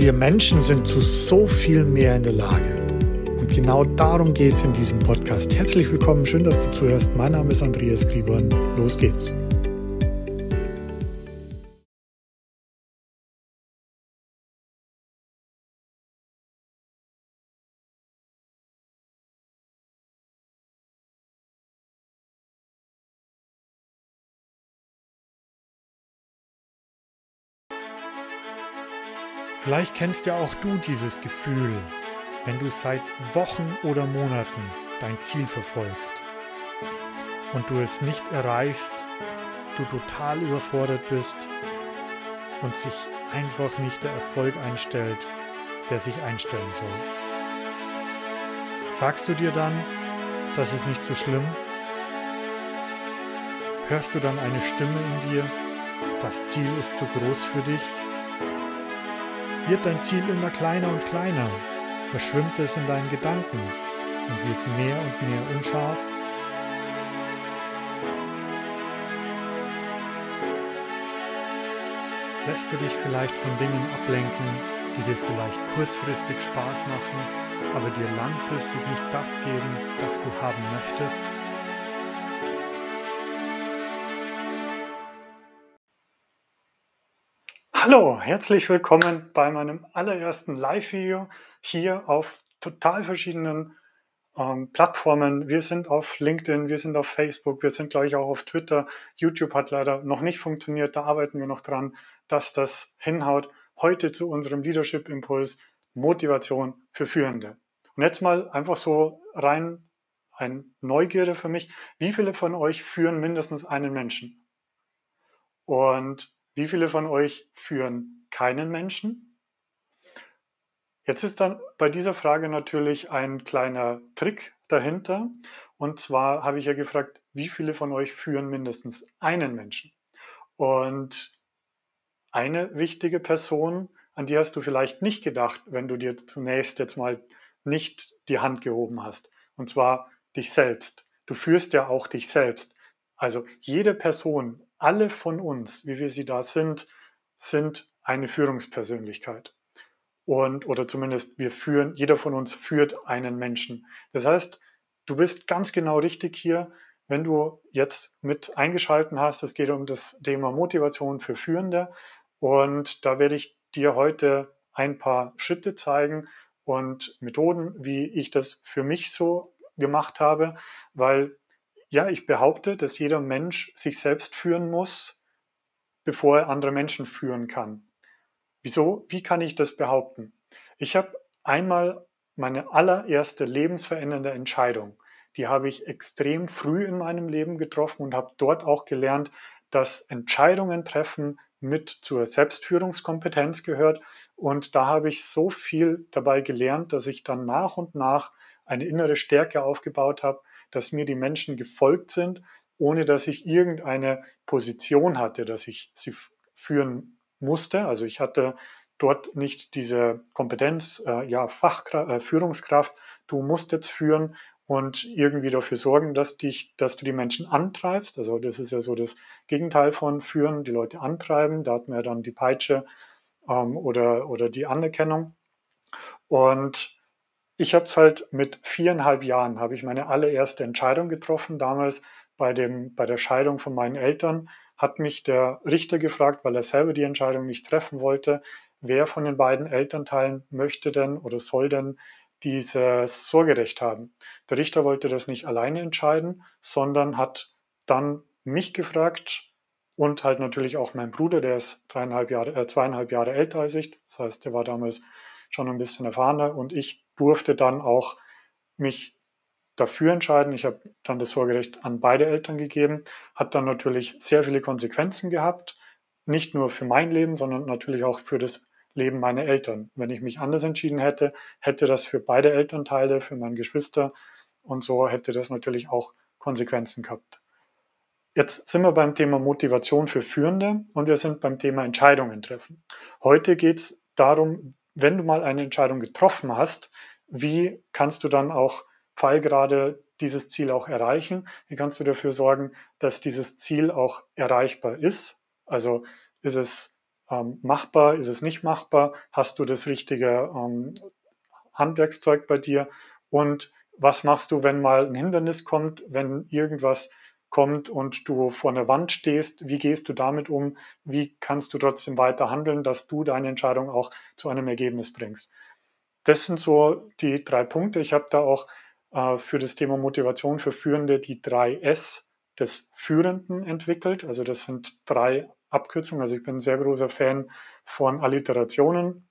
Wir Menschen sind zu so viel mehr in der Lage. Und genau darum geht es in diesem Podcast. Herzlich willkommen, schön, dass du zuhörst. Mein Name ist Andreas Grieborn. Los geht's. Vielleicht kennst ja auch du dieses Gefühl, wenn du seit Wochen oder Monaten dein Ziel verfolgst und du es nicht erreichst, du total überfordert bist und sich einfach nicht der Erfolg einstellt, der sich einstellen soll. Sagst du dir dann, das ist nicht so schlimm? Hörst du dann eine Stimme in dir, das Ziel ist zu groß für dich wird dein Ziel immer kleiner und kleiner, verschwimmt es in deinen Gedanken und wird mehr und mehr unscharf? Lässt du dich vielleicht von Dingen ablenken, die dir vielleicht kurzfristig Spaß machen, aber dir langfristig nicht das geben, das du haben möchtest? Hallo, herzlich willkommen bei meinem allerersten Live-Video hier auf total verschiedenen ähm, Plattformen. Wir sind auf LinkedIn, wir sind auf Facebook, wir sind, glaube ich, auch auf Twitter. YouTube hat leider noch nicht funktioniert, da arbeiten wir noch dran, dass das hinhaut. Heute zu unserem Leadership-Impuls Motivation für Führende. Und jetzt mal einfach so rein ein Neugierde für mich. Wie viele von euch führen mindestens einen Menschen? Und wie viele von euch führen keinen Menschen? Jetzt ist dann bei dieser Frage natürlich ein kleiner Trick dahinter. Und zwar habe ich ja gefragt, wie viele von euch führen mindestens einen Menschen? Und eine wichtige Person, an die hast du vielleicht nicht gedacht, wenn du dir zunächst jetzt mal nicht die Hand gehoben hast. Und zwar dich selbst. Du führst ja auch dich selbst. Also jede Person alle von uns, wie wir sie da sind, sind eine Führungspersönlichkeit. Und, oder zumindest wir führen, jeder von uns führt einen Menschen. Das heißt, du bist ganz genau richtig hier, wenn du jetzt mit eingeschalten hast. Es geht um das Thema Motivation für Führende. Und da werde ich dir heute ein paar Schritte zeigen und Methoden, wie ich das für mich so gemacht habe, weil ja, ich behaupte, dass jeder Mensch sich selbst führen muss, bevor er andere Menschen führen kann. Wieso? Wie kann ich das behaupten? Ich habe einmal meine allererste lebensverändernde Entscheidung. Die habe ich extrem früh in meinem Leben getroffen und habe dort auch gelernt, dass Entscheidungen treffen mit zur Selbstführungskompetenz gehört. Und da habe ich so viel dabei gelernt, dass ich dann nach und nach eine innere Stärke aufgebaut habe, dass mir die Menschen gefolgt sind, ohne dass ich irgendeine Position hatte, dass ich sie führen musste. Also ich hatte dort nicht diese Kompetenz, äh, ja, Fachkraft, äh, Führungskraft, du musst jetzt führen und irgendwie dafür sorgen, dass, dich, dass du die Menschen antreibst. Also das ist ja so das Gegenteil von führen, die Leute antreiben. Da hatten wir dann die Peitsche ähm, oder, oder die Anerkennung. Und ich habe es halt mit viereinhalb Jahren, habe ich meine allererste Entscheidung getroffen. Damals bei, dem, bei der Scheidung von meinen Eltern hat mich der Richter gefragt, weil er selber die Entscheidung nicht treffen wollte, wer von den beiden Elternteilen möchte denn oder soll denn dieses Sorgerecht haben. Der Richter wollte das nicht alleine entscheiden, sondern hat dann mich gefragt und halt natürlich auch mein Bruder, der ist dreieinhalb Jahre, äh, zweieinhalb Jahre älter als ich. Das heißt, der war damals schon ein bisschen erfahrener und ich durfte dann auch mich dafür entscheiden. Ich habe dann das Sorgerecht an beide Eltern gegeben, hat dann natürlich sehr viele Konsequenzen gehabt, nicht nur für mein Leben, sondern natürlich auch für das Leben meiner Eltern. Wenn ich mich anders entschieden hätte, hätte das für beide Elternteile, für meine Geschwister und so hätte das natürlich auch Konsequenzen gehabt. Jetzt sind wir beim Thema Motivation für Führende und wir sind beim Thema Entscheidungen treffen. Heute geht es darum, wenn du mal eine Entscheidung getroffen hast, wie kannst du dann auch pfeilgerade dieses Ziel auch erreichen? Wie kannst du dafür sorgen, dass dieses Ziel auch erreichbar ist? Also ist es ähm, machbar, ist es nicht machbar, hast du das richtige ähm, Handwerkszeug bei dir und was machst du, wenn mal ein Hindernis kommt, wenn irgendwas kommt und du vor einer Wand stehst, wie gehst du damit um, wie kannst du trotzdem weiter handeln, dass du deine Entscheidung auch zu einem Ergebnis bringst. Das sind so die drei Punkte. Ich habe da auch äh, für das Thema Motivation für Führende die drei S des Führenden entwickelt. Also das sind drei Abkürzungen. Also ich bin ein sehr großer Fan von Alliterationen.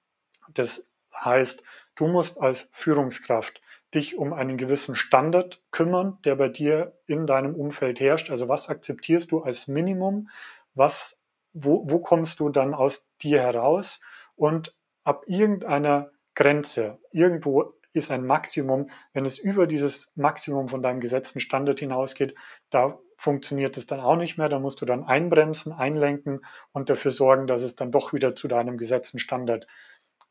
Das heißt, du musst als Führungskraft dich um einen gewissen Standard kümmern, der bei dir in deinem Umfeld herrscht. Also was akzeptierst du als Minimum? Was, wo, wo kommst du dann aus dir heraus? Und ab irgendeiner Grenze, irgendwo ist ein Maximum. Wenn es über dieses Maximum von deinem gesetzten Standard hinausgeht, da funktioniert es dann auch nicht mehr. Da musst du dann einbremsen, einlenken und dafür sorgen, dass es dann doch wieder zu deinem gesetzten Standard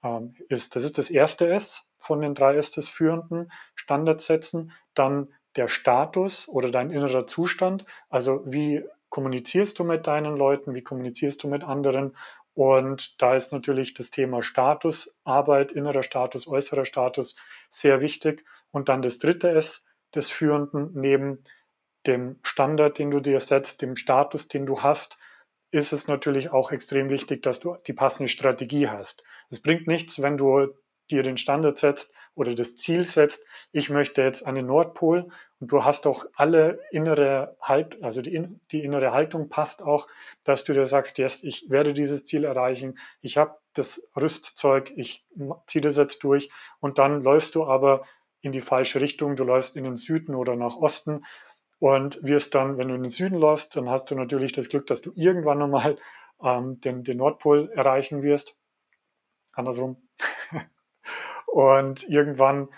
ähm, ist. Das ist das erste S von den drei S des Führenden, Standards setzen, dann der Status oder dein innerer Zustand, also wie kommunizierst du mit deinen Leuten, wie kommunizierst du mit anderen und da ist natürlich das Thema Status, Arbeit, innerer Status, äußerer Status sehr wichtig. Und dann das dritte S des Führenden, neben dem Standard, den du dir setzt, dem Status, den du hast, ist es natürlich auch extrem wichtig, dass du die passende Strategie hast. Es bringt nichts, wenn du dir den Standard setzt oder das Ziel setzt, ich möchte jetzt an den Nordpol und du hast auch alle innere Halt, also die, die innere Haltung passt auch, dass du dir sagst, yes, ich werde dieses Ziel erreichen, ich habe das Rüstzeug, ich ziehe das jetzt durch und dann läufst du aber in die falsche Richtung, du läufst in den Süden oder nach Osten und wirst dann, wenn du in den Süden läufst, dann hast du natürlich das Glück, dass du irgendwann einmal ähm, den, den Nordpol erreichen wirst. Andersrum. Und irgendwann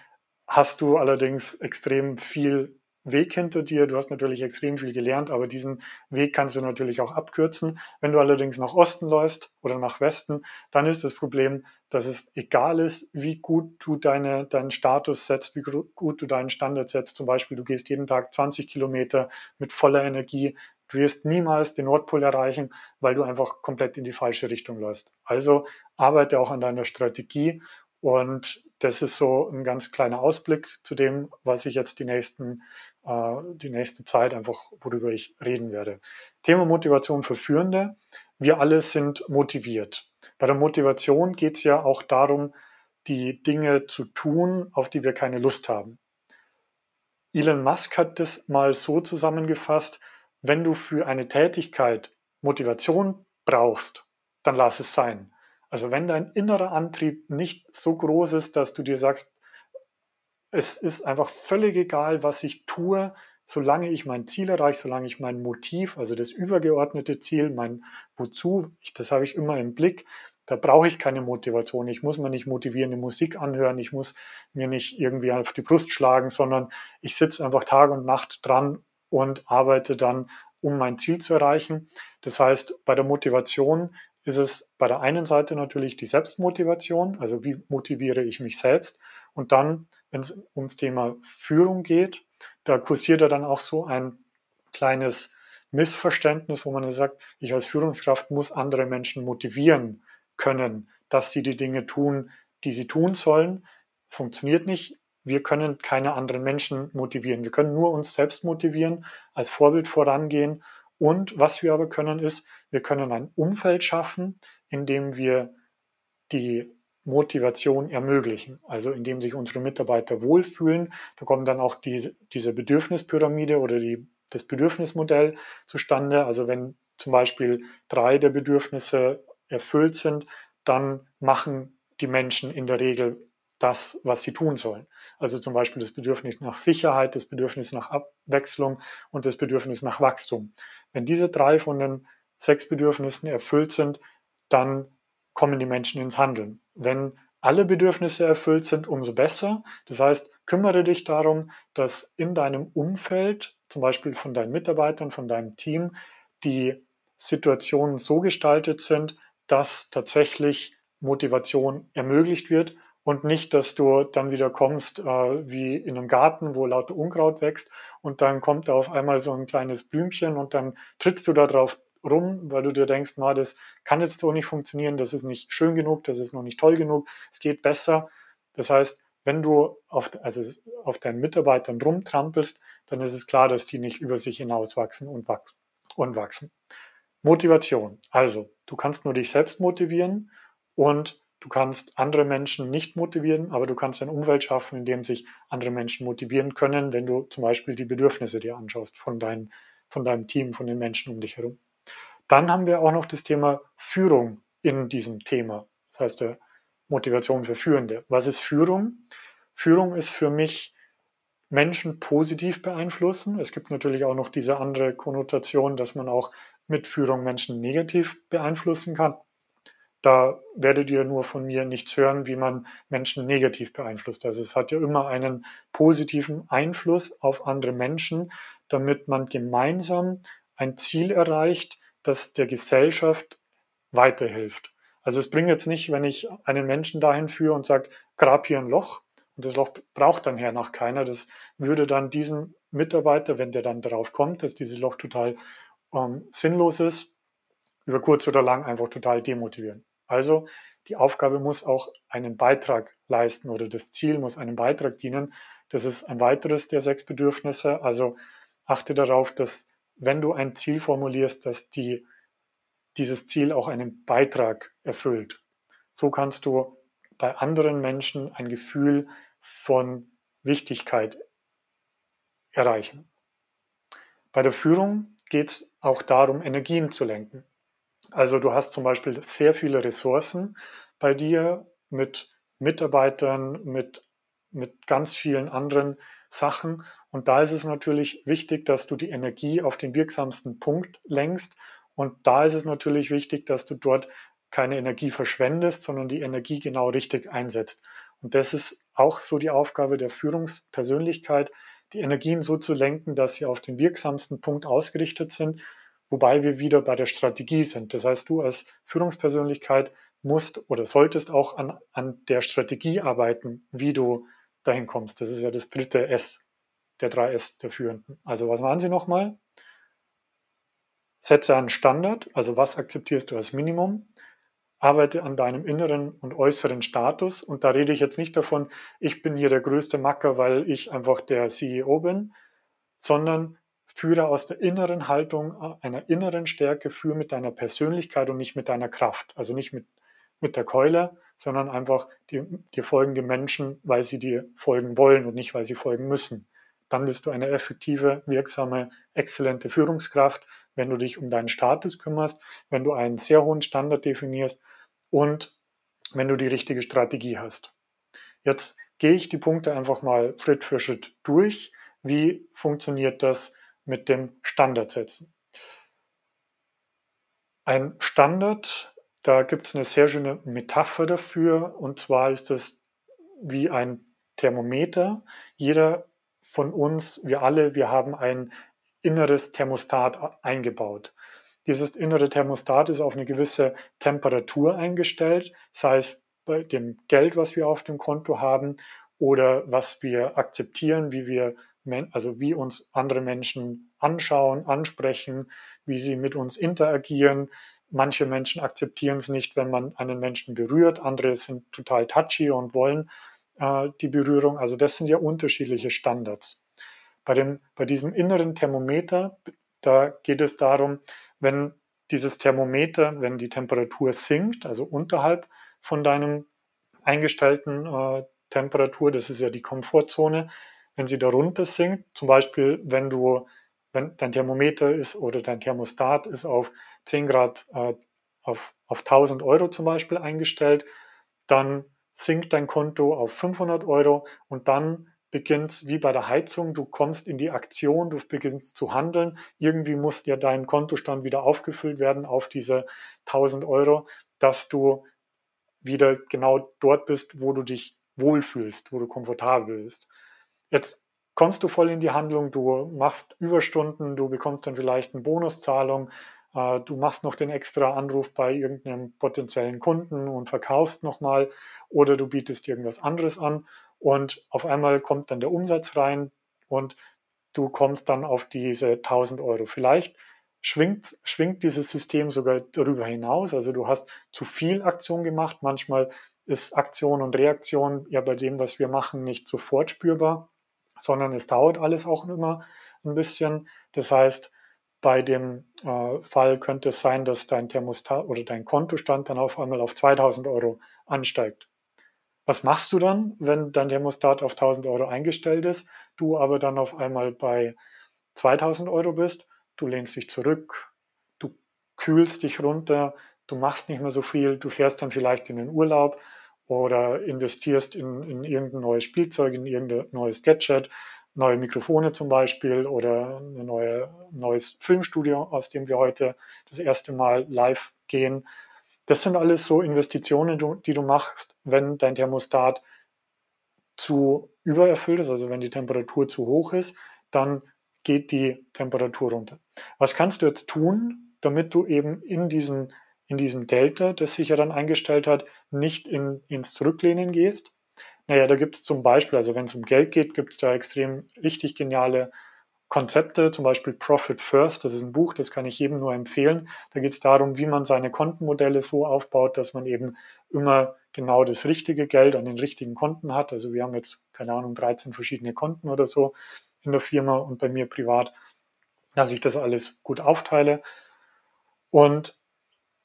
hast du allerdings extrem viel Weg hinter dir. Du hast natürlich extrem viel gelernt, aber diesen Weg kannst du natürlich auch abkürzen. Wenn du allerdings nach Osten läufst oder nach Westen, dann ist das Problem, dass es egal ist, wie gut du deine, deinen Status setzt, wie gut du deinen Standard setzt. Zum Beispiel, du gehst jeden Tag 20 Kilometer mit voller Energie. Du wirst niemals den Nordpol erreichen, weil du einfach komplett in die falsche Richtung läufst. Also arbeite auch an deiner Strategie und das ist so ein ganz kleiner Ausblick zu dem, was ich jetzt die, nächsten, äh, die nächste Zeit einfach, worüber ich reden werde. Thema Motivation für Führende. Wir alle sind motiviert. Bei der Motivation geht es ja auch darum, die Dinge zu tun, auf die wir keine Lust haben. Elon Musk hat das mal so zusammengefasst, wenn du für eine Tätigkeit Motivation brauchst, dann lass es sein. Also wenn dein innerer Antrieb nicht so groß ist, dass du dir sagst, es ist einfach völlig egal, was ich tue, solange ich mein Ziel erreiche, solange ich mein Motiv, also das übergeordnete Ziel, mein Wozu, das habe ich immer im Blick, da brauche ich keine Motivation. Ich muss mir nicht motivierende Musik anhören, ich muss mir nicht irgendwie auf die Brust schlagen, sondern ich sitze einfach Tag und Nacht dran und arbeite dann, um mein Ziel zu erreichen. Das heißt, bei der Motivation ist es bei der einen Seite natürlich die Selbstmotivation, also wie motiviere ich mich selbst. Und dann, wenn es ums Thema Führung geht, da kursiert ja dann auch so ein kleines Missverständnis, wo man sagt, ich als Führungskraft muss andere Menschen motivieren können, dass sie die Dinge tun, die sie tun sollen. Funktioniert nicht. Wir können keine anderen Menschen motivieren. Wir können nur uns selbst motivieren, als Vorbild vorangehen und was wir aber können, ist, wir können ein Umfeld schaffen, in dem wir die Motivation ermöglichen. Also indem sich unsere Mitarbeiter wohlfühlen. Da kommt dann auch diese, diese Bedürfnispyramide oder die, das Bedürfnismodell zustande. Also wenn zum Beispiel drei der Bedürfnisse erfüllt sind, dann machen die Menschen in der Regel das, was sie tun sollen. Also zum Beispiel das Bedürfnis nach Sicherheit, das Bedürfnis nach Abwechslung und das Bedürfnis nach Wachstum. Wenn diese drei von den sechs Bedürfnissen erfüllt sind, dann kommen die Menschen ins Handeln. Wenn alle Bedürfnisse erfüllt sind, umso besser. Das heißt, kümmere dich darum, dass in deinem Umfeld, zum Beispiel von deinen Mitarbeitern, von deinem Team, die Situationen so gestaltet sind, dass tatsächlich Motivation ermöglicht wird und nicht, dass du dann wieder kommst äh, wie in einem Garten, wo lauter Unkraut wächst und dann kommt da auf einmal so ein kleines Blümchen und dann trittst du da drauf rum, weil du dir denkst, na, das kann jetzt so nicht funktionieren, das ist nicht schön genug, das ist noch nicht toll genug, es geht besser. Das heißt, wenn du auf, also auf deinen Mitarbeitern rumtrampelst, dann ist es klar, dass die nicht über sich hinauswachsen und wachsen. Und wachsen. Motivation. Also, du kannst nur dich selbst motivieren und du kannst andere Menschen nicht motivieren, aber du kannst eine Umwelt schaffen, in dem sich andere Menschen motivieren können, wenn du zum Beispiel die Bedürfnisse dir anschaust von, dein, von deinem Team, von den Menschen um dich herum. Dann haben wir auch noch das Thema Führung in diesem Thema. Das heißt, der Motivation für Führende. Was ist Führung? Führung ist für mich Menschen positiv beeinflussen. Es gibt natürlich auch noch diese andere Konnotation, dass man auch mit Führung Menschen negativ beeinflussen kann. Da werdet ihr nur von mir nichts hören, wie man Menschen negativ beeinflusst. Also es hat ja immer einen positiven Einfluss auf andere Menschen, damit man gemeinsam ein Ziel erreicht, das der Gesellschaft weiterhilft. Also es bringt jetzt nicht, wenn ich einen Menschen dahin führe und sage, grab hier ein Loch und das Loch braucht dann hernach keiner. Das würde dann diesen Mitarbeiter, wenn der dann darauf kommt, dass dieses Loch total ähm, sinnlos ist, über kurz oder lang einfach total demotivieren. Also die Aufgabe muss auch einen Beitrag leisten oder das Ziel muss einem Beitrag dienen. Das ist ein weiteres der sechs Bedürfnisse. Also achte darauf, dass wenn du ein Ziel formulierst, dass die dieses Ziel auch einen Beitrag erfüllt. So kannst du bei anderen Menschen ein Gefühl von Wichtigkeit erreichen. Bei der Führung geht es auch darum, Energien zu lenken. Also du hast zum Beispiel sehr viele Ressourcen bei dir mit Mitarbeitern, mit, mit ganz vielen anderen Sachen. Und da ist es natürlich wichtig, dass du die Energie auf den wirksamsten Punkt lenkst und da ist es natürlich wichtig, dass du dort keine Energie verschwendest, sondern die Energie genau richtig einsetzt. Und das ist auch so die Aufgabe der Führungspersönlichkeit, die Energien so zu lenken, dass sie auf den wirksamsten Punkt ausgerichtet sind, wobei wir wieder bei der Strategie sind. Das heißt, du als Führungspersönlichkeit musst oder solltest auch an, an der Strategie arbeiten, wie du dahin kommst. Das ist ja das dritte S der drei S der Führenden. Also was waren sie nochmal? Setze einen Standard, also was akzeptierst du als Minimum, arbeite an deinem inneren und äußeren Status. Und da rede ich jetzt nicht davon, ich bin hier der größte Macker, weil ich einfach der CEO bin, sondern führe aus der inneren Haltung, einer inneren Stärke, führe mit deiner Persönlichkeit und nicht mit deiner Kraft. Also nicht mit, mit der Keule, sondern einfach dir, die Menschen, weil sie dir folgen wollen und nicht, weil sie folgen müssen. Dann bist du eine effektive, wirksame, exzellente Führungskraft wenn du dich um deinen Status kümmerst, wenn du einen sehr hohen Standard definierst und wenn du die richtige Strategie hast. Jetzt gehe ich die Punkte einfach mal Schritt für Schritt durch. Wie funktioniert das mit dem Standardsetzen? Ein Standard, da gibt es eine sehr schöne Metapher dafür, und zwar ist es wie ein Thermometer. Jeder von uns, wir alle, wir haben ein inneres Thermostat eingebaut. Dieses innere Thermostat ist auf eine gewisse Temperatur eingestellt, sei es bei dem Geld, was wir auf dem Konto haben oder was wir akzeptieren, wie wir also wie uns andere Menschen anschauen, ansprechen, wie sie mit uns interagieren. Manche Menschen akzeptieren es nicht, wenn man einen Menschen berührt, andere sind total touchy und wollen äh, die Berührung. Also das sind ja unterschiedliche Standards. Bei, dem, bei diesem inneren Thermometer, da geht es darum, wenn dieses Thermometer, wenn die Temperatur sinkt, also unterhalb von deinem eingestellten äh, Temperatur, das ist ja die Komfortzone, wenn sie darunter sinkt, zum Beispiel wenn du, wenn dein Thermometer ist oder dein Thermostat ist auf 10 Grad äh, auf, auf 1000 Euro zum Beispiel eingestellt, dann sinkt dein Konto auf 500 Euro und dann beginnst wie bei der Heizung, du kommst in die Aktion, du beginnst zu handeln. Irgendwie muss ja dein Kontostand wieder aufgefüllt werden auf diese 1000 Euro, dass du wieder genau dort bist, wo du dich wohlfühlst, wo du komfortabel bist. Jetzt kommst du voll in die Handlung, du machst Überstunden, du bekommst dann vielleicht eine Bonuszahlung, äh, du machst noch den extra Anruf bei irgendeinem potenziellen Kunden und verkaufst nochmal oder du bietest irgendwas anderes an und auf einmal kommt dann der Umsatz rein und du kommst dann auf diese 1000 Euro. Vielleicht schwingt, schwingt dieses System sogar darüber hinaus. Also du hast zu viel Aktion gemacht. Manchmal ist Aktion und Reaktion ja bei dem, was wir machen, nicht sofort spürbar, sondern es dauert alles auch immer ein bisschen. Das heißt, bei dem äh, Fall könnte es sein, dass dein Thermostat oder dein Kontostand dann auf einmal auf 2000 Euro ansteigt. Was machst du dann, wenn dein Thermostat auf 1000 Euro eingestellt ist, du aber dann auf einmal bei 2000 Euro bist? Du lehnst dich zurück, du kühlst dich runter, du machst nicht mehr so viel, du fährst dann vielleicht in den Urlaub oder investierst in, in irgendein neues Spielzeug, in irgendein neues Gadget neue Mikrofone zum Beispiel oder ein neue, neues Filmstudio, aus dem wir heute das erste Mal live gehen. Das sind alles so Investitionen, die du machst, wenn dein Thermostat zu übererfüllt ist, also wenn die Temperatur zu hoch ist, dann geht die Temperatur runter. Was kannst du jetzt tun, damit du eben in diesem, in diesem Delta, das sich ja dann eingestellt hat, nicht in, ins Zurücklehnen gehst, naja, da gibt es zum Beispiel, also wenn es um Geld geht, gibt es da extrem richtig geniale Konzepte, zum Beispiel Profit First, das ist ein Buch, das kann ich jedem nur empfehlen. Da geht es darum, wie man seine Kontenmodelle so aufbaut, dass man eben immer genau das richtige Geld an den richtigen Konten hat. Also wir haben jetzt, keine Ahnung, 13 verschiedene Konten oder so in der Firma und bei mir privat, dass ich das alles gut aufteile. Und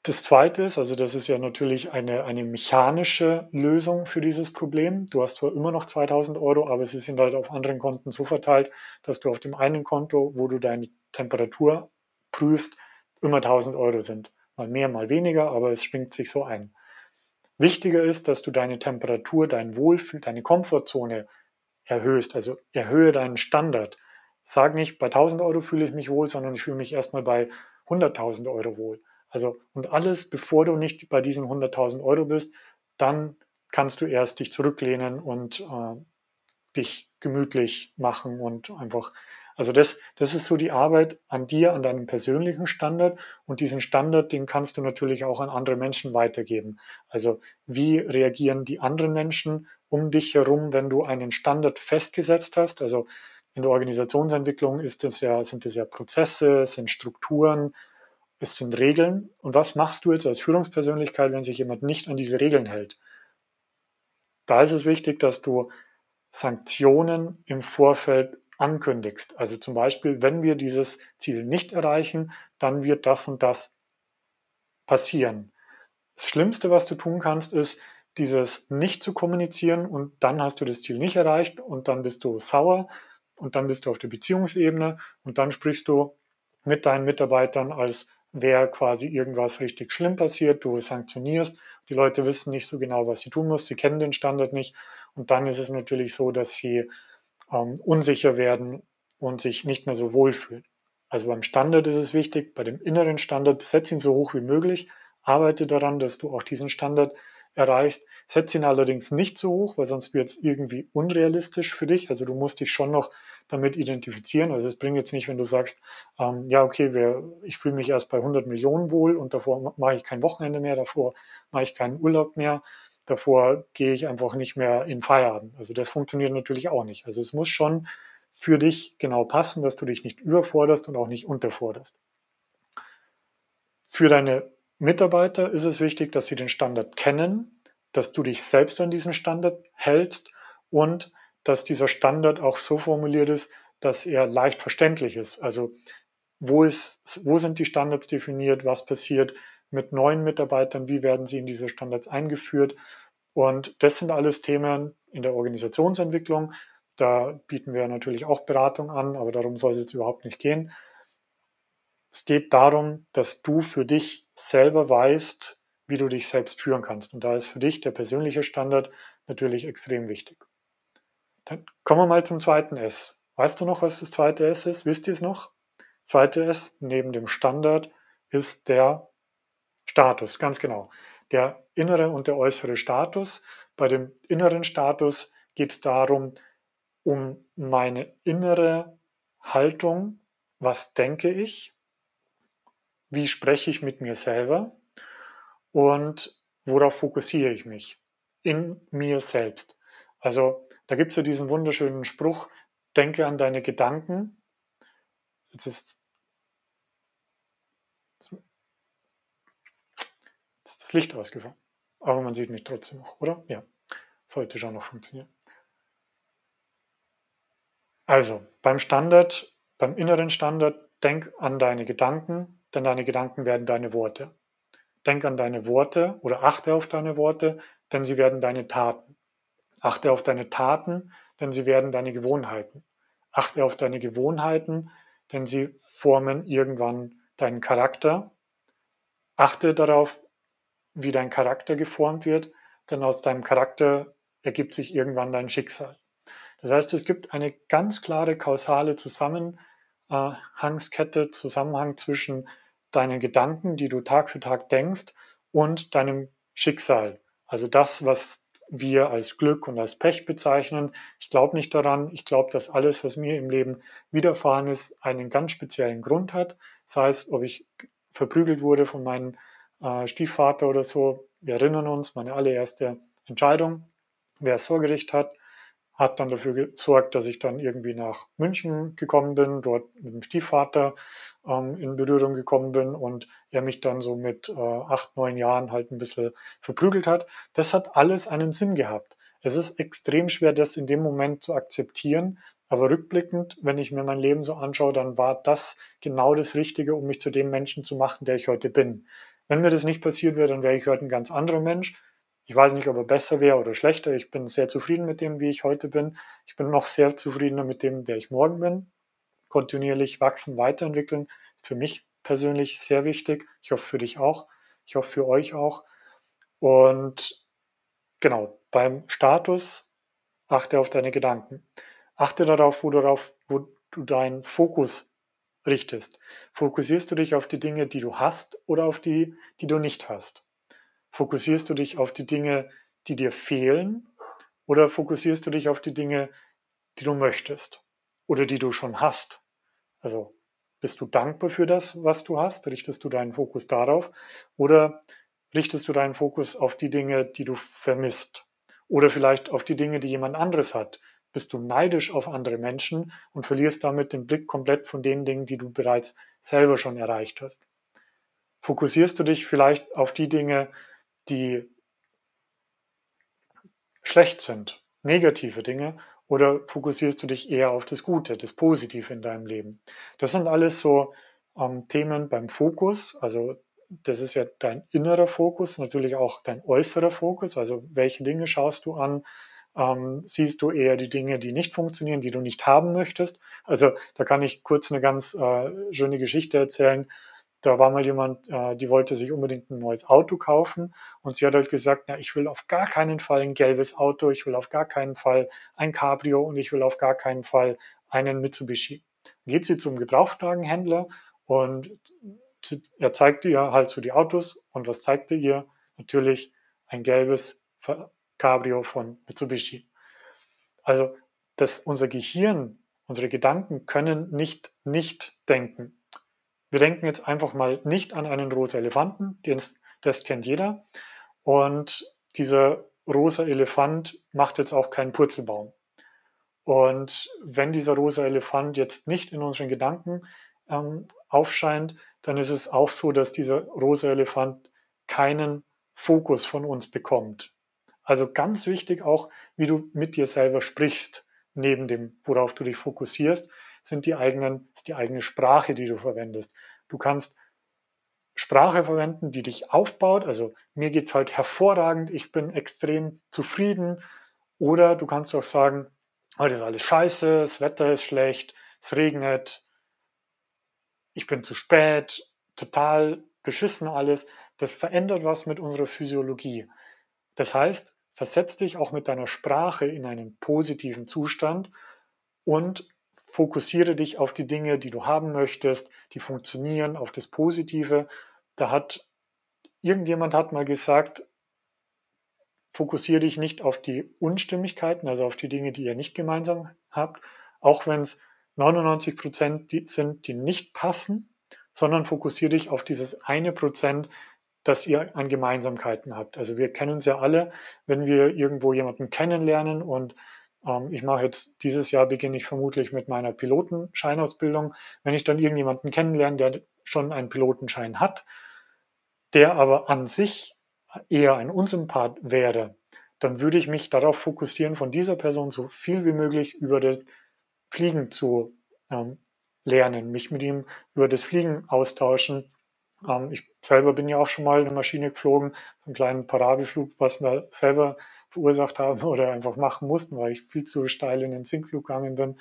das Zweite ist, also das ist ja natürlich eine, eine mechanische Lösung für dieses Problem. Du hast zwar immer noch 2000 Euro, aber sie sind halt auf anderen Konten so verteilt, dass du auf dem einen Konto, wo du deine Temperatur prüfst, immer 1000 Euro sind. Mal mehr, mal weniger, aber es schwingt sich so ein. Wichtiger ist, dass du deine Temperatur, dein Wohlfühl, deine Komfortzone erhöhst, also erhöhe deinen Standard. Sag nicht, bei 1000 Euro fühle ich mich wohl, sondern ich fühle mich erstmal bei 100.000 Euro wohl. Also, und alles, bevor du nicht bei diesen 100.000 Euro bist, dann kannst du erst dich zurücklehnen und äh, dich gemütlich machen und einfach, also das, das ist so die Arbeit an dir, an deinem persönlichen Standard und diesen Standard, den kannst du natürlich auch an andere Menschen weitergeben. Also wie reagieren die anderen Menschen um dich herum, wenn du einen Standard festgesetzt hast? Also in der Organisationsentwicklung ist es ja, sind es ja Prozesse, sind Strukturen, es sind Regeln. Und was machst du jetzt als Führungspersönlichkeit, wenn sich jemand nicht an diese Regeln hält? Da ist es wichtig, dass du Sanktionen im Vorfeld ankündigst. Also zum Beispiel, wenn wir dieses Ziel nicht erreichen, dann wird das und das passieren. Das Schlimmste, was du tun kannst, ist, dieses nicht zu kommunizieren und dann hast du das Ziel nicht erreicht und dann bist du sauer und dann bist du auf der Beziehungsebene und dann sprichst du mit deinen Mitarbeitern als wäre quasi irgendwas richtig schlimm passiert, du sanktionierst, die Leute wissen nicht so genau, was sie tun muss, sie kennen den Standard nicht und dann ist es natürlich so, dass sie ähm, unsicher werden und sich nicht mehr so wohlfühlen. Also beim Standard ist es wichtig, bei dem inneren Standard, setz ihn so hoch wie möglich, arbeite daran, dass du auch diesen Standard erreichst. Setz ihn allerdings nicht so hoch, weil sonst wird es irgendwie unrealistisch für dich. Also du musst dich schon noch damit identifizieren. Also es bringt jetzt nicht, wenn du sagst, ähm, ja, okay, wir, ich fühle mich erst bei 100 Millionen wohl und davor mache ich kein Wochenende mehr, davor mache ich keinen Urlaub mehr, davor gehe ich einfach nicht mehr in Feierabend. Also das funktioniert natürlich auch nicht. Also es muss schon für dich genau passen, dass du dich nicht überforderst und auch nicht unterforderst. Für deine Mitarbeiter ist es wichtig, dass sie den Standard kennen, dass du dich selbst an diesen Standard hältst und dass dieser Standard auch so formuliert ist, dass er leicht verständlich ist. Also wo, ist, wo sind die Standards definiert, was passiert mit neuen Mitarbeitern, wie werden sie in diese Standards eingeführt. Und das sind alles Themen in der Organisationsentwicklung. Da bieten wir natürlich auch Beratung an, aber darum soll es jetzt überhaupt nicht gehen. Es geht darum, dass du für dich selber weißt, wie du dich selbst führen kannst. Und da ist für dich der persönliche Standard natürlich extrem wichtig. Dann kommen wir mal zum zweiten S. Weißt du noch, was das zweite S ist? Wisst ihr es noch? Zweite S neben dem Standard ist der Status, ganz genau. Der innere und der äußere Status. Bei dem inneren Status geht es darum, um meine innere Haltung. Was denke ich? Wie spreche ich mit mir selber? Und worauf fokussiere ich mich? In mir selbst. Also da gibt es ja diesen wunderschönen Spruch, denke an deine Gedanken. Jetzt ist das Licht ausgefallen. Aber man sieht mich trotzdem noch, oder? Ja, sollte schon noch funktionieren. Also, beim Standard, beim inneren Standard, denk an deine Gedanken, denn deine Gedanken werden deine Worte. Denk an deine Worte oder achte auf deine Worte, denn sie werden deine Taten. Achte auf deine Taten, denn sie werden deine Gewohnheiten. Achte auf deine Gewohnheiten, denn sie formen irgendwann deinen Charakter. Achte darauf, wie dein Charakter geformt wird, denn aus deinem Charakter ergibt sich irgendwann dein Schicksal. Das heißt, es gibt eine ganz klare kausale Zusammenhangskette, Zusammenhang zwischen deinen Gedanken, die du Tag für Tag denkst, und deinem Schicksal. Also das, was wir als Glück und als Pech bezeichnen. Ich glaube nicht daran. Ich glaube, dass alles, was mir im Leben widerfahren ist, einen ganz speziellen Grund hat. Sei es, ob ich verprügelt wurde von meinem äh, Stiefvater oder so. Wir erinnern uns, meine allererste Entscheidung, wer es vor Gericht hat, hat dann dafür gesorgt, dass ich dann irgendwie nach München gekommen bin, dort mit dem Stiefvater ähm, in Berührung gekommen bin und er mich dann so mit äh, acht, neun Jahren halt ein bisschen verprügelt hat. Das hat alles einen Sinn gehabt. Es ist extrem schwer, das in dem Moment zu akzeptieren, aber rückblickend, wenn ich mir mein Leben so anschaue, dann war das genau das Richtige, um mich zu dem Menschen zu machen, der ich heute bin. Wenn mir das nicht passiert wäre, dann wäre ich heute ein ganz anderer Mensch. Ich weiß nicht, ob er besser wäre oder schlechter. Ich bin sehr zufrieden mit dem, wie ich heute bin. Ich bin noch sehr zufriedener mit dem, der ich morgen bin. Kontinuierlich wachsen, weiterentwickeln ist für mich persönlich sehr wichtig. Ich hoffe für dich auch. Ich hoffe für euch auch. Und genau, beim Status achte auf deine Gedanken. Achte darauf, wo, darauf, wo du deinen Fokus richtest. Fokussierst du dich auf die Dinge, die du hast oder auf die, die du nicht hast? Fokussierst du dich auf die Dinge, die dir fehlen oder fokussierst du dich auf die Dinge, die du möchtest oder die du schon hast? Also bist du dankbar für das, was du hast? Richtest du deinen Fokus darauf oder richtest du deinen Fokus auf die Dinge, die du vermisst? Oder vielleicht auf die Dinge, die jemand anderes hat? Bist du neidisch auf andere Menschen und verlierst damit den Blick komplett von den Dingen, die du bereits selber schon erreicht hast? Fokussierst du dich vielleicht auf die Dinge, die schlecht sind, negative Dinge, oder fokussierst du dich eher auf das Gute, das Positive in deinem Leben? Das sind alles so ähm, Themen beim Fokus. Also das ist ja dein innerer Fokus, natürlich auch dein äußerer Fokus. Also welche Dinge schaust du an? Ähm, siehst du eher die Dinge, die nicht funktionieren, die du nicht haben möchtest? Also da kann ich kurz eine ganz äh, schöne Geschichte erzählen. Da war mal jemand, äh, die wollte sich unbedingt ein neues Auto kaufen und sie hat halt gesagt, na, ich will auf gar keinen Fall ein gelbes Auto, ich will auf gar keinen Fall ein Cabrio und ich will auf gar keinen Fall einen Mitsubishi. Geht sie zum Gebrauchtwagenhändler und er zeigte ihr halt so die Autos und was zeigte ihr? Natürlich ein gelbes Cabrio von Mitsubishi. Also, dass unser Gehirn, unsere Gedanken können nicht nicht denken. Wir denken jetzt einfach mal nicht an einen rosa Elefanten, den, das kennt jeder. Und dieser rosa Elefant macht jetzt auch keinen Purzelbaum. Und wenn dieser rosa Elefant jetzt nicht in unseren Gedanken ähm, aufscheint, dann ist es auch so, dass dieser rosa Elefant keinen Fokus von uns bekommt. Also ganz wichtig auch, wie du mit dir selber sprichst, neben dem, worauf du dich fokussierst, sind die eigenen, ist die eigene Sprache, die du verwendest. Du kannst Sprache verwenden, die dich aufbaut. Also mir geht es heute hervorragend, ich bin extrem zufrieden. Oder du kannst auch sagen, heute ist alles scheiße, das Wetter ist schlecht, es regnet, ich bin zu spät, total beschissen alles. Das verändert was mit unserer Physiologie. Das heißt, versetz dich auch mit deiner Sprache in einen positiven Zustand und fokussiere dich auf die Dinge, die du haben möchtest, die funktionieren, auf das Positive. Da hat irgendjemand hat mal gesagt, fokussiere dich nicht auf die Unstimmigkeiten, also auf die Dinge, die ihr nicht gemeinsam habt, auch wenn es 99 Prozent sind, die nicht passen, sondern fokussiere dich auf dieses eine Prozent, das ihr an Gemeinsamkeiten habt. Also wir kennen es ja alle, wenn wir irgendwo jemanden kennenlernen und ich mache jetzt dieses Jahr beginne ich vermutlich mit meiner Pilotenscheinausbildung. Wenn ich dann irgendjemanden kennenlerne, der schon einen Pilotenschein hat, der aber an sich eher ein Unsympath wäre, dann würde ich mich darauf fokussieren, von dieser Person so viel wie möglich über das Fliegen zu ähm, lernen, mich mit ihm über das Fliegen austauschen. Ähm, ich selber bin ja auch schon mal eine Maschine geflogen, so einen kleinen Parabelflug, was wir selber verursacht haben oder einfach machen mussten, weil ich viel zu steil in den Sinkflug gegangen bin.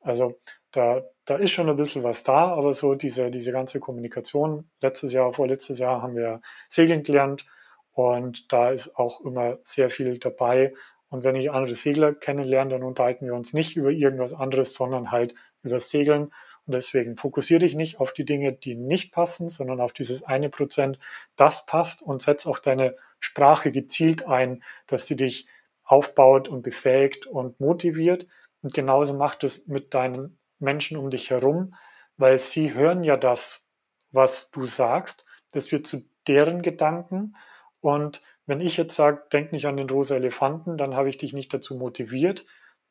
Also da, da ist schon ein bisschen was da, aber so diese, diese ganze Kommunikation, letztes Jahr, vorletztes Jahr haben wir Segeln gelernt und da ist auch immer sehr viel dabei. Und wenn ich andere Segler kennenlerne, dann unterhalten wir uns nicht über irgendwas anderes, sondern halt über Segeln. Und deswegen fokussiere dich nicht auf die Dinge, die nicht passen, sondern auf dieses eine Prozent, das passt und setz auch deine Sprache gezielt ein, dass sie dich aufbaut und befähigt und motiviert. Und genauso macht es mit deinen Menschen um dich herum, weil sie hören ja das, was du sagst. Das wird zu deren Gedanken und wenn ich jetzt sage, denk nicht an den rosa Elefanten, dann habe ich dich nicht dazu motiviert,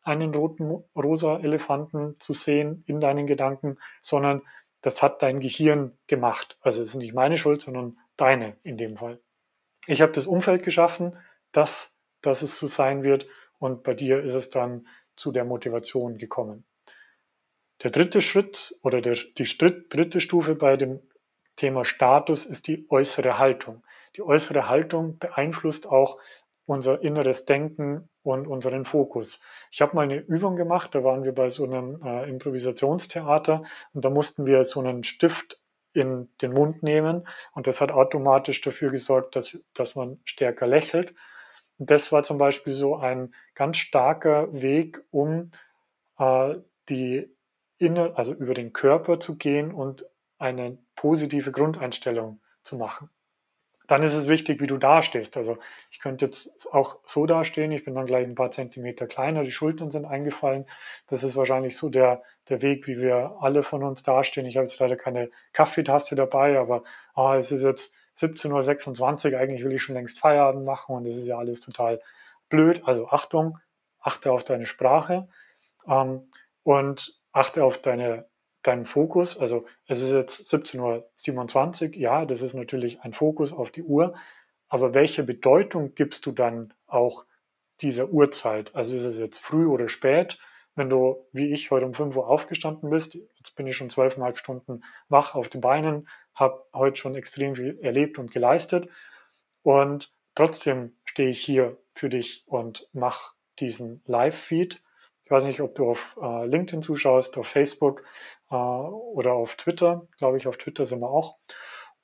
einen roten rosa Elefanten zu sehen in deinen Gedanken, sondern das hat dein Gehirn gemacht. Also es ist nicht meine Schuld, sondern deine in dem Fall. Ich habe das Umfeld geschaffen, dass, dass es so sein wird und bei dir ist es dann zu der Motivation gekommen. Der dritte Schritt oder der, die dritte Stufe bei dem Thema Status ist die äußere Haltung die äußere Haltung beeinflusst auch unser inneres Denken und unseren Fokus. Ich habe mal eine Übung gemacht, da waren wir bei so einem äh, Improvisationstheater und da mussten wir so einen Stift in den Mund nehmen und das hat automatisch dafür gesorgt, dass, dass man stärker lächelt. Und das war zum Beispiel so ein ganz starker Weg, um äh, die inner, also über den Körper zu gehen und eine positive Grundeinstellung zu machen dann ist es wichtig, wie du dastehst. Also ich könnte jetzt auch so dastehen, ich bin dann gleich ein paar Zentimeter kleiner, die Schultern sind eingefallen. Das ist wahrscheinlich so der, der Weg, wie wir alle von uns dastehen. Ich habe jetzt leider keine Kaffeetasse dabei, aber ah, es ist jetzt 17.26 Uhr, eigentlich will ich schon längst Feierabend machen und es ist ja alles total blöd. Also Achtung, achte auf deine Sprache ähm, und achte auf deine deinen Fokus, also es ist jetzt 17.27 Uhr, ja, das ist natürlich ein Fokus auf die Uhr, aber welche Bedeutung gibst du dann auch dieser Uhrzeit? Also ist es jetzt früh oder spät? Wenn du, wie ich, heute um 5 Uhr aufgestanden bist, jetzt bin ich schon zwölfeinhalb Stunden wach auf den Beinen, habe heute schon extrem viel erlebt und geleistet. Und trotzdem stehe ich hier für dich und mache diesen Live-Feed ich weiß nicht, ob du auf äh, LinkedIn zuschaust, auf Facebook äh, oder auf Twitter. Glaube ich, auf Twitter sind wir auch.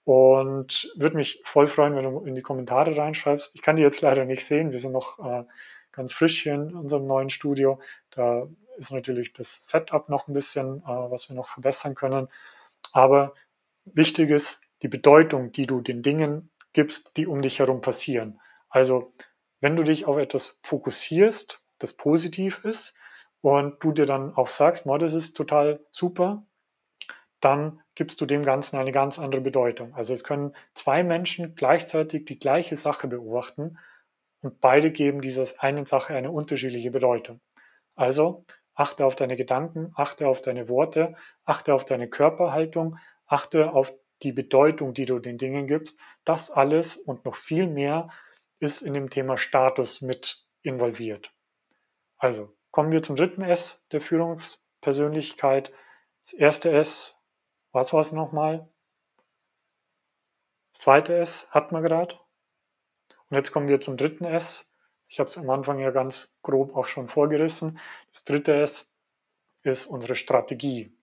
Und würde mich voll freuen, wenn du in die Kommentare reinschreibst. Ich kann die jetzt leider nicht sehen. Wir sind noch äh, ganz frisch hier in unserem neuen Studio. Da ist natürlich das Setup noch ein bisschen, äh, was wir noch verbessern können. Aber wichtig ist die Bedeutung, die du den Dingen gibst, die um dich herum passieren. Also, wenn du dich auf etwas fokussierst, das positiv ist, und du dir dann auch sagst, das ist total super, dann gibst du dem Ganzen eine ganz andere Bedeutung. Also es können zwei Menschen gleichzeitig die gleiche Sache beobachten und beide geben dieser einen Sache eine unterschiedliche Bedeutung. Also achte auf deine Gedanken, achte auf deine Worte, achte auf deine Körperhaltung, achte auf die Bedeutung, die du den Dingen gibst. Das alles und noch viel mehr ist in dem Thema Status mit involviert. Also Kommen wir zum dritten S der Führungspersönlichkeit. Das erste S, was war es nochmal? Das zweite S hat man gerade. Und jetzt kommen wir zum dritten S. Ich habe es am Anfang ja ganz grob auch schon vorgerissen. Das dritte S ist unsere Strategie.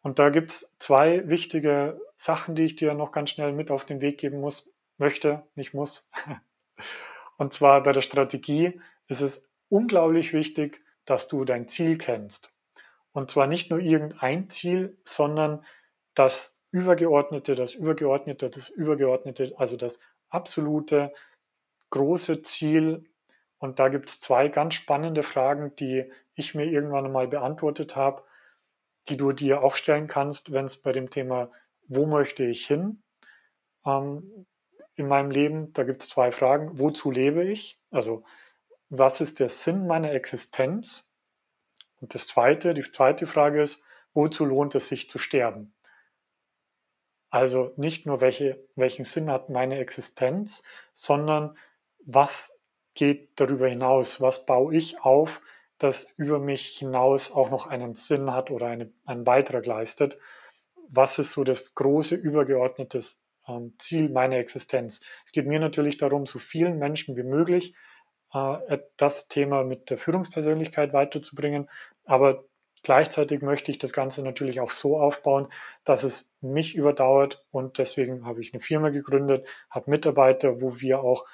Und da gibt es zwei wichtige Sachen, die ich dir noch ganz schnell mit auf den Weg geben muss, möchte, nicht muss. Und zwar bei der Strategie ist es unglaublich wichtig, dass du dein Ziel kennst. Und zwar nicht nur irgendein Ziel, sondern das übergeordnete, das übergeordnete, das übergeordnete, also das absolute große Ziel. Und da gibt es zwei ganz spannende Fragen, die ich mir irgendwann einmal beantwortet habe, die du dir auch stellen kannst, wenn es bei dem Thema, wo möchte ich hin ähm, in meinem Leben, da gibt es zwei Fragen. Wozu lebe ich? Also was ist der Sinn meiner Existenz? Und das zweite, die zweite Frage ist, wozu lohnt es sich zu sterben? Also nicht nur, welche, welchen Sinn hat meine Existenz, sondern was geht darüber hinaus? Was baue ich auf, das über mich hinaus auch noch einen Sinn hat oder eine, einen Beitrag leistet? Was ist so das große, übergeordnete ähm, Ziel meiner Existenz? Es geht mir natürlich darum, so vielen Menschen wie möglich äh, das Thema mit der Führungspersönlichkeit weiterzubringen, aber Gleichzeitig möchte ich das Ganze natürlich auch so aufbauen, dass es mich überdauert und deswegen habe ich eine Firma gegründet, habe Mitarbeiter, wo wir auch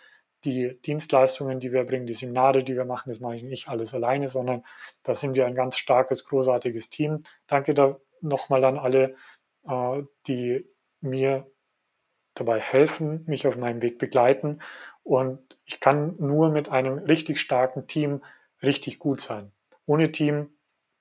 die Dienstleistungen, die wir bringen, die Seminare, die wir machen, das mache ich nicht alles alleine, sondern da sind wir ein ganz starkes, großartiges Team. Danke da nochmal an alle, äh, die mir dabei helfen, mich auf meinem Weg begleiten. Und ich kann nur mit einem richtig starken Team richtig gut sein. Ohne Team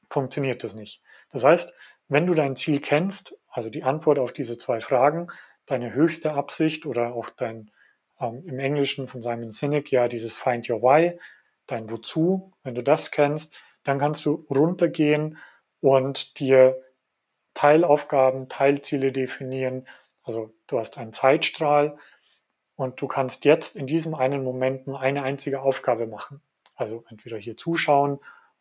funktioniert das nicht. Das heißt, wenn du dein Ziel kennst, also die Antwort auf diese zwei Fragen, deine höchste Absicht oder auch dein ähm, im Englischen von Simon Sinek ja dieses Find Your Why, dein Wozu, wenn du das kennst, dann kannst du runtergehen und dir Teilaufgaben, Teilziele definieren. Also du hast einen Zeitstrahl und du kannst jetzt in diesem einen Moment nur eine einzige Aufgabe machen. Also entweder hier zuschauen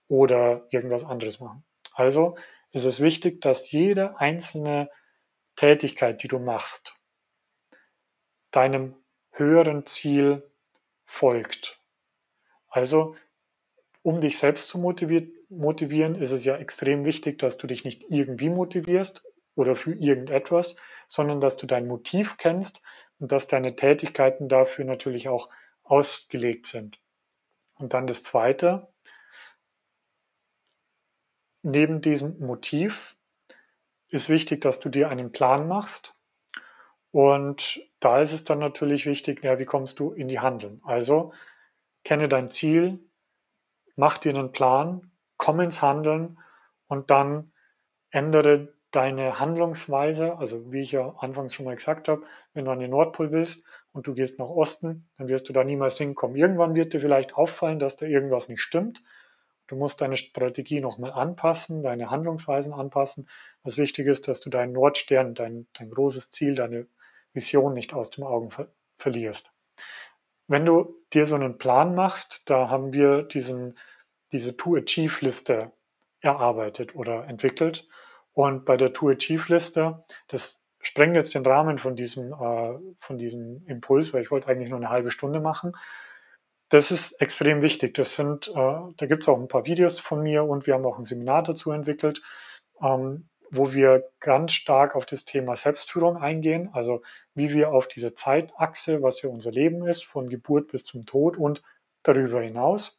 oder irgendwas anderes machen. Also ist es wichtig, dass jede einzelne Tätigkeit, die du machst, deinem höheren Ziel folgt. Also, um dich selbst zu motivieren, ist es ja extrem wichtig, dass du dich nicht irgendwie motivierst oder für irgendetwas, sondern dass du dein Motiv kennst und dass deine Tätigkeiten dafür natürlich auch ausgelegt sind. Und dann das Zweite, neben diesem Motiv ist wichtig, dass du dir einen Plan machst. Und da ist es dann natürlich wichtig, ja, wie kommst du in die Handeln? Also kenne dein Ziel, mach dir einen Plan, komm ins Handeln und dann ändere deine Handlungsweise. Also wie ich ja anfangs schon mal gesagt habe, wenn du an den Nordpol willst und du gehst nach Osten, dann wirst du da niemals hinkommen. Irgendwann wird dir vielleicht auffallen, dass da irgendwas nicht stimmt Du musst deine Strategie nochmal anpassen, deine Handlungsweisen anpassen. Was wichtig ist, dass du deinen Nordstern, dein, dein großes Ziel, deine Vision nicht aus den Augen ver verlierst. Wenn du dir so einen Plan machst, da haben wir diesen, diese To-Achieve-Liste erarbeitet oder entwickelt. Und bei der To-Achieve-Liste, das sprengt jetzt den Rahmen von diesem, äh, von diesem Impuls, weil ich wollte eigentlich nur eine halbe Stunde machen. Das ist extrem wichtig. Das sind, äh, da gibt es auch ein paar Videos von mir und wir haben auch ein Seminar dazu entwickelt, ähm, wo wir ganz stark auf das Thema Selbstführung eingehen, also wie wir auf diese Zeitachse, was ja unser Leben ist, von Geburt bis zum Tod und darüber hinaus,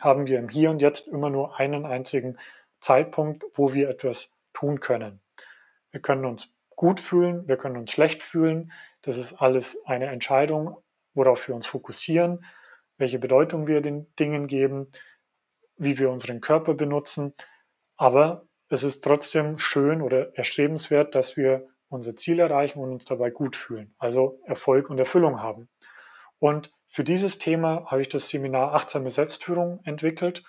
haben wir im Hier und Jetzt immer nur einen einzigen Zeitpunkt, wo wir etwas tun können. Wir können uns gut fühlen, wir können uns schlecht fühlen. Das ist alles eine Entscheidung, worauf wir uns fokussieren welche Bedeutung wir den Dingen geben, wie wir unseren Körper benutzen. Aber es ist trotzdem schön oder erstrebenswert, dass wir unser Ziel erreichen und uns dabei gut fühlen, also Erfolg und Erfüllung haben. Und für dieses Thema habe ich das Seminar Achtsame Selbstführung entwickelt.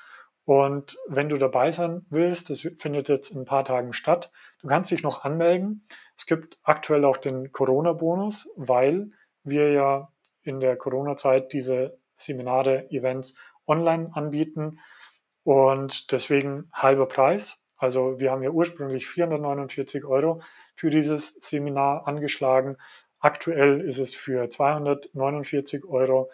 Und wenn du dabei sein willst, das findet jetzt in ein paar Tagen statt, du kannst dich noch anmelden. Es gibt aktuell auch den Corona-Bonus, weil wir ja in der Corona-Zeit diese Seminare, Events online anbieten und deswegen halber Preis. Also wir haben ja ursprünglich 449 Euro für dieses Seminar angeschlagen. Aktuell ist es für 249 Euro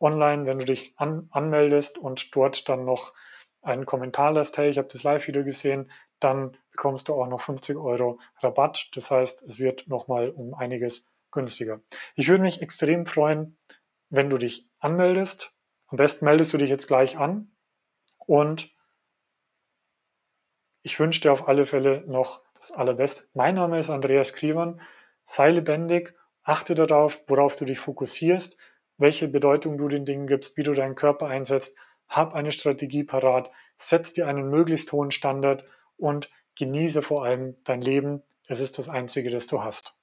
online, wenn du dich an, anmeldest und dort dann noch einen Kommentar lässt, hey, ich habe das Live-Video gesehen, dann bekommst du auch noch 50 Euro Rabatt. Das heißt, es wird nochmal um einiges günstiger. Ich würde mich extrem freuen, wenn du dich anmeldest. Am besten meldest du dich jetzt gleich an und ich wünsche dir auf alle Fälle noch das Allerbeste. Mein Name ist Andreas Krivan. Sei lebendig, achte darauf, worauf du dich fokussierst, welche Bedeutung du den Dingen gibst, wie du deinen Körper einsetzt. Hab eine Strategie parat, setz dir einen möglichst hohen Standard und genieße vor allem dein Leben. Es ist das Einzige, das du hast.